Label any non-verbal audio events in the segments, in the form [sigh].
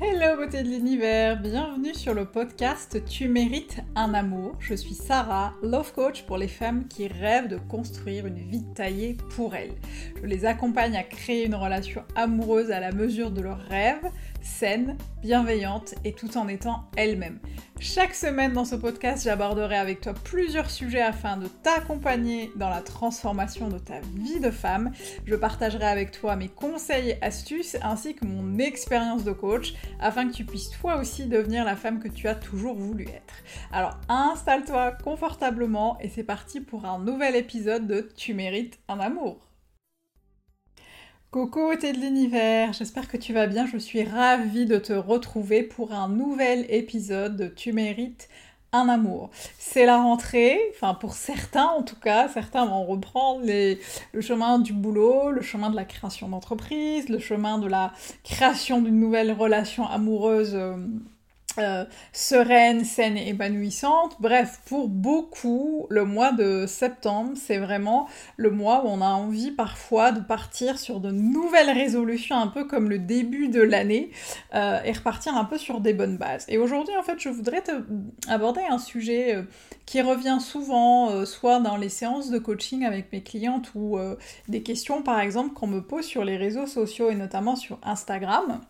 Hello beauté de l'univers, bienvenue sur le podcast Tu mérites un amour. Je suis Sarah, love coach pour les femmes qui rêvent de construire une vie taillée pour elles. Je les accompagne à créer une relation amoureuse à la mesure de leurs rêves, saine, bienveillante et tout en étant elles-mêmes. Chaque semaine dans ce podcast, j'aborderai avec toi plusieurs sujets afin de t'accompagner dans la transformation de ta vie de femme. Je partagerai avec toi mes conseils et astuces ainsi que mon expérience de coach afin que tu puisses toi aussi devenir la femme que tu as toujours voulu être. Alors installe-toi confortablement et c'est parti pour un nouvel épisode de Tu mérites un amour. Coucou t'es de l'univers, j'espère que tu vas bien, je suis ravie de te retrouver pour un nouvel épisode de Tu mérites un amour. C'est la rentrée, enfin pour certains en tout cas, certains vont reprendre le chemin du boulot, le chemin de la création d'entreprise, le chemin de la création d'une nouvelle relation amoureuse. Euh, euh, sereine, saine et épanouissante. Bref, pour beaucoup, le mois de septembre, c'est vraiment le mois où on a envie parfois de partir sur de nouvelles résolutions, un peu comme le début de l'année, euh, et repartir un peu sur des bonnes bases. Et aujourd'hui, en fait, je voudrais aborder un sujet euh, qui revient souvent, soit dans les séances de coaching avec mes clientes ou des questions, par exemple, qu'on me pose sur les réseaux sociaux et notamment sur Instagram.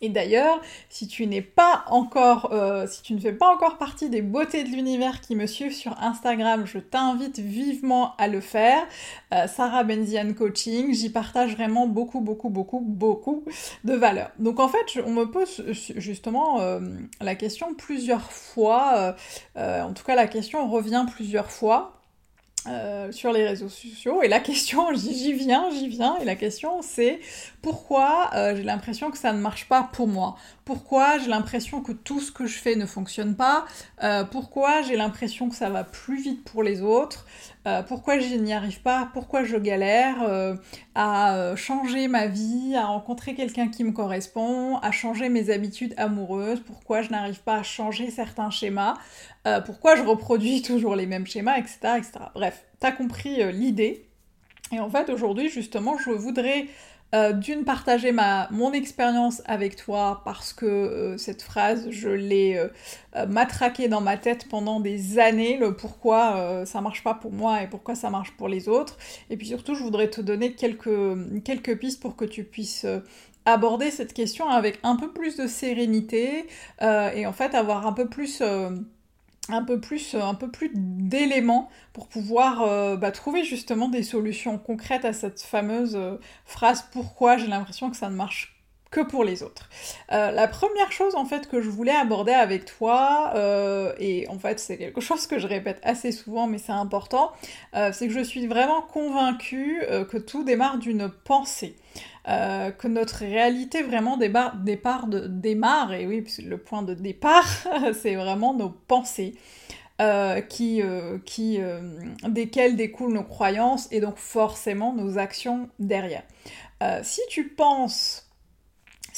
Et d'ailleurs, si tu n'es pas encore, euh, si tu ne fais pas encore partie des beautés de l'univers qui me suivent sur Instagram, je t'invite vivement à le faire. Euh, Sarah Benzian Coaching, j'y partage vraiment beaucoup, beaucoup, beaucoup, beaucoup de valeur. Donc en fait, on me pose justement euh, la question plusieurs fois, en tout cas la question revient plusieurs fois. Euh, sur les réseaux sociaux. Et la question, [laughs] j'y viens, j'y viens, et la question c'est pourquoi euh, j'ai l'impression que ça ne marche pas pour moi? Pourquoi j'ai l'impression que tout ce que je fais ne fonctionne pas? Euh, Pourquoi j'ai l'impression que ça va plus vite pour les autres? Pourquoi je n'y arrive pas? Pourquoi je galère à changer ma vie, à rencontrer quelqu'un qui me correspond, à changer mes habitudes amoureuses? Pourquoi je n'arrive pas à changer certains schémas? Pourquoi je reproduis [laughs] toujours les mêmes schémas, etc. etc. Bref, t'as compris euh, l'idée. Et en fait, aujourd'hui, justement, je voudrais euh, d'une partager mon expérience avec toi parce que euh, cette phrase, je l'ai matraquée dans ma tête pendant des années, le pourquoi ça marche pas pour moi et pourquoi ça marche pour les autres. Et puis surtout, je voudrais te donner quelques, quelques pistes pour que tu puisses aborder cette question avec un peu plus de sérénité et en fait avoir un peu plus un peu plus, peu plus d'éléments pour pouvoir euh, bah, trouver justement des solutions concrètes à cette fameuse euh, phrase pourquoi j'ai l'impression que ça ne marche que pour les autres. Euh, la première chose en fait que je voulais aborder avec toi, et en fait c'est quelque [laughs] chose que je répète assez souvent mais c'est important, c'est que je suis vraiment convaincue que tout démarre d'une pensée. Euh, que notre réalité vraiment de, démarre, et oui, le point de départ, [laughs] c'est vraiment nos pensées. Euh, qui, euh, qui, desquelles découlent nos croyances et donc forcément nos actions derrière. si tu penses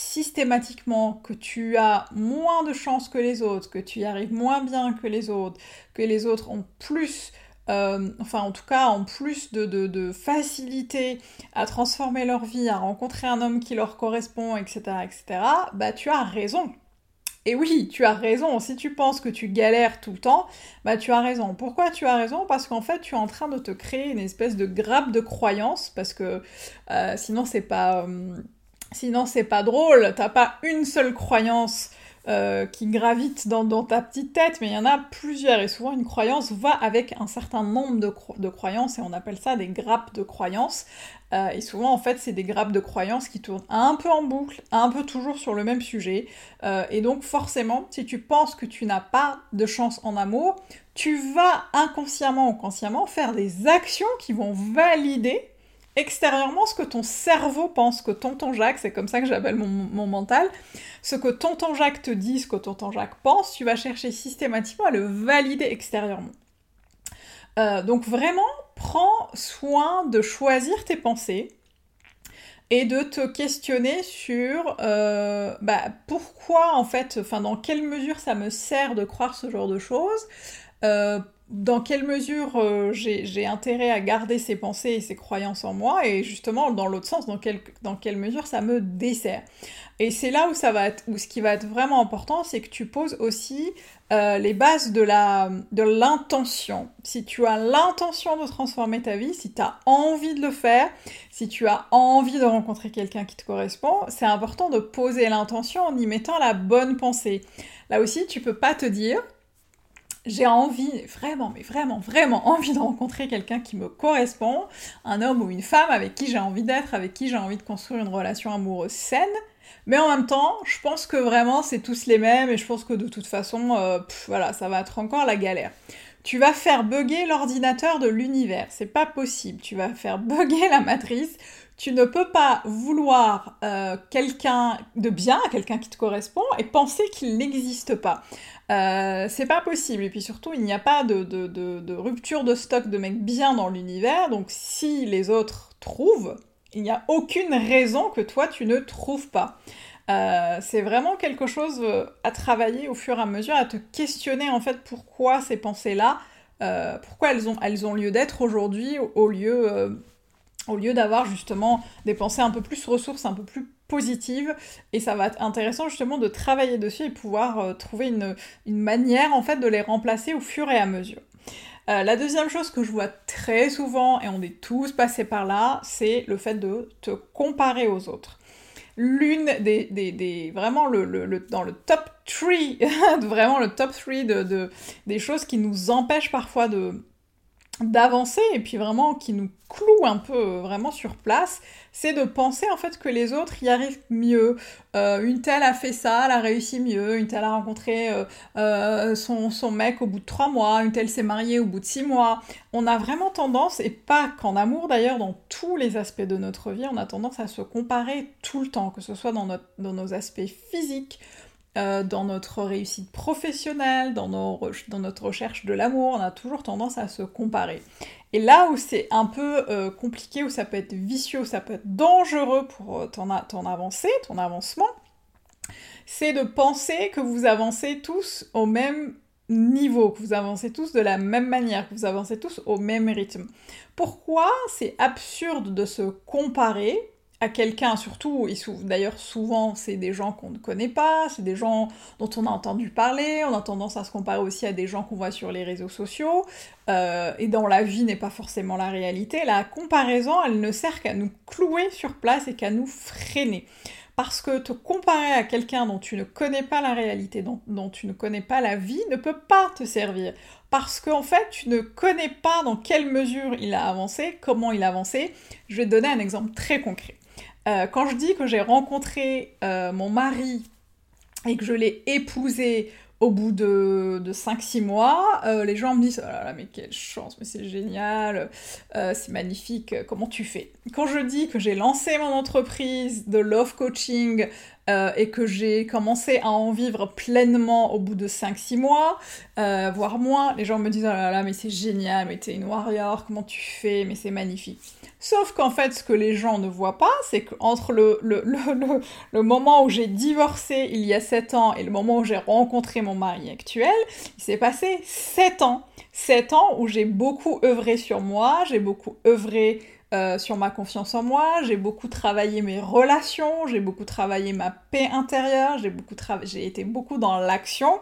systématiquement que tu as moins de chances que les autres, que tu y arrives moins bien que les autres, que les autres ont plus euh, enfin en tout cas en plus de, facilité à transformer leur vie, à rencontrer un homme qui leur correspond, etc., etc., bah tu as raison. Et oui, tu as raison. Si tu penses que tu galères tout le temps, bah tu as raison. Pourquoi tu as raison? Parce qu'en fait, tu es en train de te créer une espèce de grappe de croyances, parce que euh, sinon c'est pas, euh, sinon c'est pas drôle. T'as pas une seule croyance euh, qui gravitent dans, ta petite tête, mais il y en a plusieurs. Et souvent, une croyance va avec un certain nombre de, croyances, et on appelle ça des grappes de croyances. Euh, et souvent, en fait, c'est des grappes de croyances qui tournent un peu en boucle, un peu toujours sur le même sujet. Euh, et donc, forcément, si tu penses que tu n'as pas de chance en amour, tu vas inconsciemment ou consciemment faire des actions qui vont valider extérieurement ce que ton cerveau pense, que tonton Jacques, c'est comme ça que j'appelle mon, mental, ce que tonton Jacques te dit, ce que tonton Jacques pense, tu vas chercher systématiquement à le valider extérieurement. Euh, donc vraiment, prends soin de choisir tes pensées et de te questionner sur euh, bah, pourquoi en fait, enfin dans quelle mesure ça me sert de croire ce genre de choses, euh, dans quelle mesure euh, j'ai intérêt à garder ces pensées et ces croyances en moi, et justement dans l'autre sens, dans, dans quelle mesure ça me dessert. Et c'est là où ça va être, où ce qui va être vraiment important, c'est que tu poses aussi euh, les bases de de l'intention. Si tu as l'intention de transformer ta vie, si tu as envie de le faire, si tu as envie de rencontrer quelqu'un qui te correspond, c'est important de poser l'intention en y mettant la bonne pensée. Là aussi, tu peux pas te dire j'ai envie, vraiment, mais vraiment, vraiment envie de rencontrer quelqu'un qui me correspond, un homme ou une femme avec qui j'ai envie d'être, avec qui j'ai envie de construire une relation amoureuse saine. Mais en même temps, je pense que vraiment c'est tous les mêmes et je pense que de toute façon, euh, voilà, ça va être encore la galère. Tu vas faire bugger l'ordinateur de l'univers, c'est pas possible. Tu vas faire bugger la matrice. Tu ne peux pas vouloir euh, quelqu'un de bien, quelqu'un qui te correspond, et penser qu'il n'existe pas. Euh, c'est pas possible. Et puis surtout, il n'y a pas de, rupture de stock de mecs bien dans l'univers. Donc si les autres trouvent, il n'y a aucune raison que toi tu ne trouves pas. Euh, c'est vraiment quelque chose à travailler au fur et à mesure, à te questionner en fait pourquoi ces pensées-là, pourquoi elles ont lieu d'être aujourd'hui au lieu, au lieu d'avoir justement des pensées un peu plus ressources, un peu plus positive et ça va être intéressant justement de travailler dessus et pouvoir euh, trouver une, manière en fait de les remplacer au fur et à mesure. Euh, la deuxième chose que je vois très souvent, et on est tous passés par là, c'est le fait de te comparer aux autres. L'une des, vraiment le, dans le top 3, [laughs] vraiment le top 3 de, de, des choses qui nous empêchent parfois de, d'avancer et puis vraiment qui nous cloue un peu euh, vraiment sur place, c'est de penser en fait que les autres y arrivent mieux. Euh, une telle a fait ça, elle a réussi mieux, une telle a rencontré euh, son, mec au bout de trois mois, une telle s'est mariée au bout de six mois. On a vraiment tendance, et pas qu'en amour d'ailleurs, dans tous les aspects de notre vie, on a tendance à se comparer tout le temps, que ce soit dans nos aspects physiques, euh, dans notre réussite professionnelle, dans, notre recherche de l'amour, on a toujours tendance à se comparer. Et là où c'est un peu euh, compliqué, où ça peut être vicieux, où ça peut être dangereux pour euh, ton avancée, ton avancement, c'est de penser que vous avancez tous au même niveau, que vous avancez tous de la même manière, que vous avancez tous au même rythme. Pourquoi c'est absurde de se comparer à quelqu'un, surtout, d'ailleurs souvent c'est des gens qu'on ne connaît pas, c'est des gens dont on a entendu parler, on a tendance à se comparer aussi à des gens qu'on voit sur les réseaux sociaux, euh, et dans la vie n'est pas forcément la réalité. La comparaison, elle ne sert qu'à nous clouer sur place et qu'à nous freiner. Parce que te comparer à quelqu'un dont tu ne connais pas la réalité, dont, dont, tu ne connais pas la vie, ne peut pas te servir. Parce qu'en fait, tu ne connais pas dans quelle mesure il a avancé, comment il a avancé. Je vais te donner un exemple très concret. Euh, quand je dis que j'ai rencontré euh, mon mari et que je l'ai épousé au bout de, de 5-6 mois, euh, les gens me disent Oh là là, mais quelle chance, mais c'est génial, c'est magnifique, comment tu fais? Quand je dis que j'ai lancé mon entreprise de love coaching et que j'ai commencé à en vivre pleinement au bout de 5-6 mois, voire moins, les gens me disent Oh là là, mais c'est génial, mais t'es une warrior, comment tu fais, mais c'est magnifique. Sauf qu'en fait, ce que les gens ne voient pas, c'est qu'entre le, le, le, [laughs] le, moment où j'ai divorcé il y a 7 ans et le moment où j'ai rencontré mon mari actuel, il s'est passé 7 ans. 7 ans où j'ai beaucoup œuvré sur moi, j'ai beaucoup œuvré euh, sur ma confiance en moi, j'ai beaucoup travaillé mes relations, j'ai beaucoup travaillé ma paix intérieure, j'ai été beaucoup dans l'action.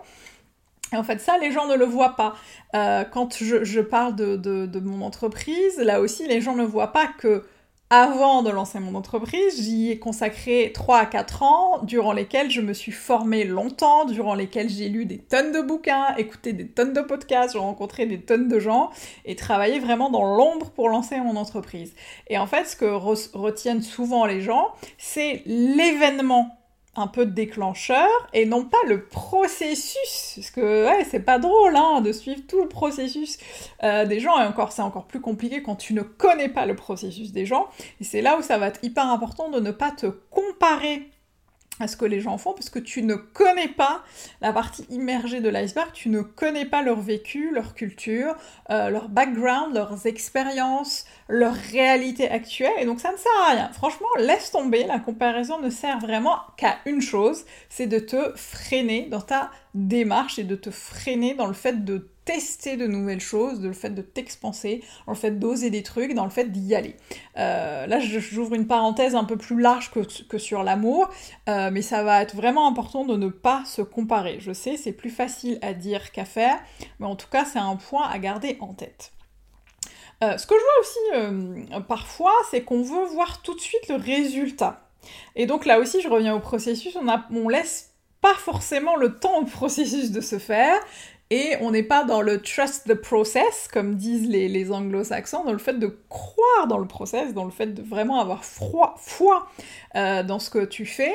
Et en fait, ça, les gens ne le voient pas. Euh, quand je, parle de, mon entreprise, là aussi, les gens ne voient pas que avant de lancer mon entreprise, j'y ai consacré 3 à 4 ans, durant lesquels je me suis formée longtemps, durant lesquels j'ai lu des tonnes de bouquins, écouté des tonnes de podcasts, j'ai rencontré des tonnes de gens, et travaillé vraiment dans l'ombre pour lancer mon entreprise. Et en fait, ce que retiennent souvent les gens, c'est l'événement un peu de déclencheur et non pas le processus. Parce que c'est pas drôle hein, de suivre tout le processus euh, des gens et encore c'est encore plus compliqué quand tu ne connais pas le processus des gens. Et c'est là où ça va être hyper important de ne pas te comparer à ce que les gens font parce que tu ne connais pas la partie immergée de l'iceberg, tu ne connais pas leur vécu, leur culture, euh, leur background, leurs expériences, leur réalité actuelle et donc ça ne sert à rien. Franchement, laisse tomber, la comparaison ne sert vraiment qu'à une chose, c'est de te freiner dans ta démarche et de te freiner dans le fait de tester de nouvelles choses, dans le fait de t'expanser, dans le fait d'oser des trucs, dans le fait d'y aller. Euh, là, j'ouvre une parenthèse un peu plus large que, sur l'amour, euh, mais ça va être vraiment important de ne pas se comparer. Je sais, c'est plus facile à dire qu'à faire, mais en tout cas, c'est un point à garder en tête. Euh, ce que je vois aussi parfois, c'est qu'on veut voir tout de suite le résultat. Et donc là aussi, je reviens au processus, on, on laisse pas forcément le temps au processus de se faire, et on n'est pas dans le trust the process, comme disent les, anglo-saxons, dans le fait de croire dans le process, dans le fait de vraiment avoir froid, foi euh, dans ce que tu fais,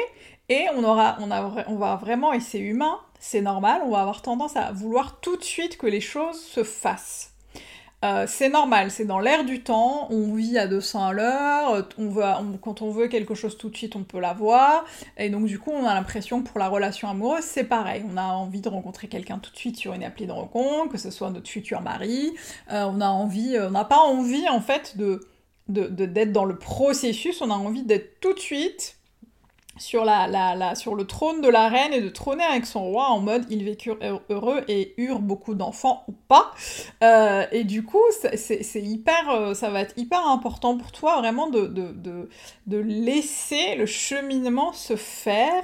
et on, aura, on, a, on va vraiment, et c'est humain, c'est normal, on va avoir tendance à vouloir tout de suite que les choses se fassent. Euh, c'est normal, c'est dans l'air du temps, on vit à 200 à l'heure, on quand on veut quelque chose tout de suite, on peut l'avoir, et donc du coup, on a l'impression que pour la relation amoureuse, c'est pareil, on a envie de rencontrer quelqu'un tout de suite sur une appli de rencontre, que ce soit notre futur mari, euh, on a envie, euh, on n'a pas envie en fait de d'être dans le processus, on a envie d'être tout de suite sur, le trône de la reine et de trôner avec son roi en mode ils vécurent heureux et eurent beaucoup d'enfants ou pas. Euh, et du coup, c'est hyper, euh, ça va être hyper important pour toi vraiment de, de laisser le cheminement se faire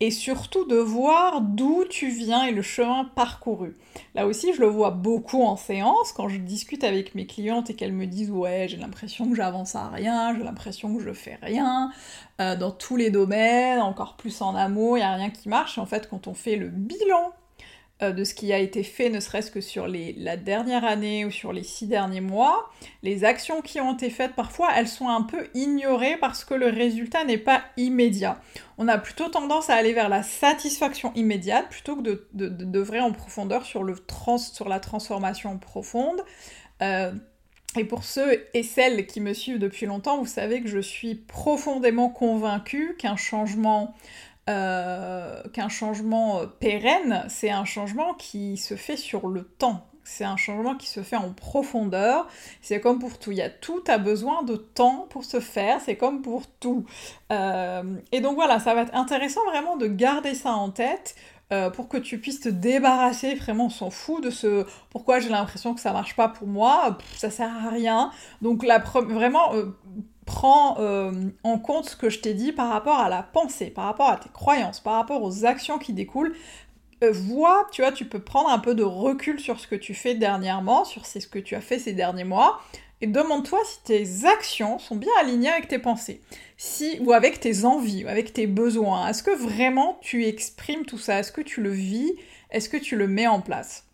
et surtout de voir d'où tu viens et le chemin parcouru. Là aussi, je le vois beaucoup en séance quand je discute avec mes clientes et qu'elles me disent ouais, j'ai l'impression que j'avance à rien, j'ai l'impression que je fais rien euh, dans tous les domaines, encore plus en amour, il y a rien qui marche. en fait, quand on fait le bilan euh, de ce qui a été fait, ne serait-ce que sur la dernière année ou sur les six derniers mois, les actions qui ont été faites, parfois, elles sont un peu ignorées parce que le résultat n'est pas immédiat. On a plutôt tendance à aller vers la satisfaction immédiate plutôt que de, de, en profondeur sur, le trans, sur la transformation profonde. Euh, et pour ceux et celles qui me suivent depuis longtemps, vous savez que je suis profondément convaincue qu'un changement euh, qu'un changement euh, pérenne, c'est un changement qui se fait sur le temps. C'est un changement qui se fait en profondeur. C'est comme pour tout. Il y a tout a besoin de temps pour se faire. C'est comme pour tout. Euh, et donc voilà, ça va être intéressant vraiment de garder ça en tête. pour que tu puisses te débarrasser, vraiment on s'en fout de ce pourquoi j'ai l'impression que ça marche pas pour moi, ça sert à rien. Donc la vraiment prends euh, en compte ce que je t'ai dit par rapport à la pensée, par rapport à tes croyances, par rapport aux actions qui découlent. Euh, vois, tu vois, tu peux prendre un peu de recul sur ce que tu fais dernièrement, sur ce que tu as fait ces derniers mois, et demande-toi si tes actions sont bien alignées avec tes pensées, si ou avec tes envies, ou avec tes besoins. Est-ce que vraiment tu exprimes tout ça? Est-ce que tu le vis? Est-ce que tu le mets en place?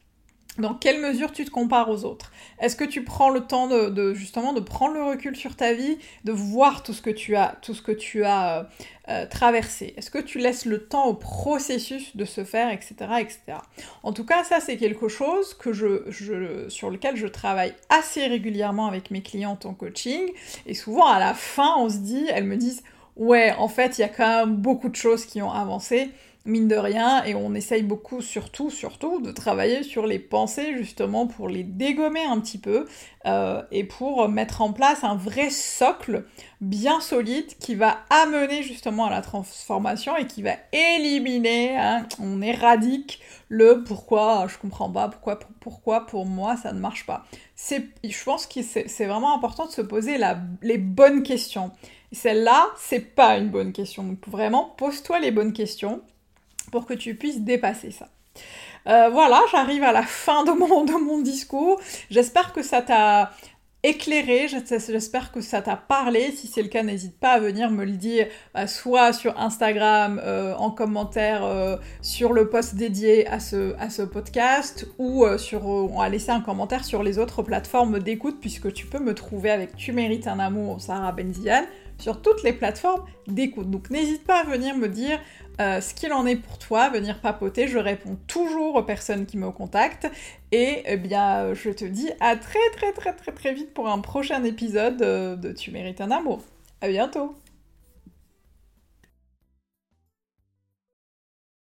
Dans quelle mesure tu te compares aux autres? Est-ce que tu prends le temps de, justement de prendre le recul sur ta vie, de voir tout ce que tu as, tout ce que tu as euh, euh, traversé? Est-ce que tu laisses le temps au processus de se faire, etc., etc. En tout cas, ça c'est quelque chose que je, je, sur lequel je travaille assez régulièrement avec mes clientes en coaching. Et souvent à la fin, on se dit, elles me disent, ouais, en fait, il y a quand même beaucoup de choses qui ont avancé mine de rien, et on essaye beaucoup, surtout, surtout, de travailler sur les pensées, justement, pour les dégommer un petit peu, euh, et pour mettre en place un vrai socle bien solide qui va amener justement à la transformation et qui va éliminer, hein, on éradique le pourquoi je comprends pas, pourquoi, pourquoi pour moi ça ne marche pas. C'est, je pense que c'est vraiment important de se poser les bonnes questions. Celle-là, c'est pas une bonne question. Donc vraiment, pose-toi les bonnes questions pour que tu puisses dépasser ça. Euh, voilà, j'arrive à la fin de mon, de mon discours. J'espère que ça t'a éclairé, j'espère que ça t'a parlé. Si c'est le cas, n'hésite pas à venir me le dire, bah, soit sur Instagram, euh, en commentaire euh, sur le post dédié à ce, à ce podcast, ou sur, laisser un commentaire sur les autres plateformes d'écoute, puisque tu peux me trouver avec Tu mérites un amour, Sarah Benziane sur toutes les plateformes d'écoute. Donc n'hésite pas à venir me dire euh, ce qu'il en est pour toi, venir papoter. Je réponds toujours aux personnes qui me contactent. Et eh bien, je te dis à très très très très très vite pour un prochain épisode de Tu mérites un amour. À bientôt